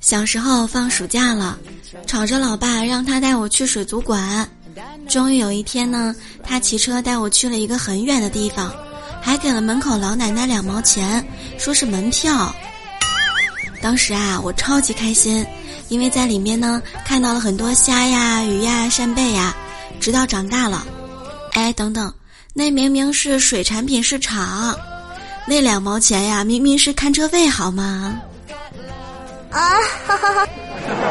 小时候放暑假了，吵着老爸让他带我去水族馆。终于有一天呢，他骑车带我去了一个很远的地方，还给了门口老奶奶两毛钱，说是门票。当时啊，我超级开心，因为在里面呢看到了很多虾呀、鱼呀、扇贝呀。直到长大了，哎，等等，那明明是水产品市场，那两毛钱呀，明明是看车费好吗？啊哈哈哈。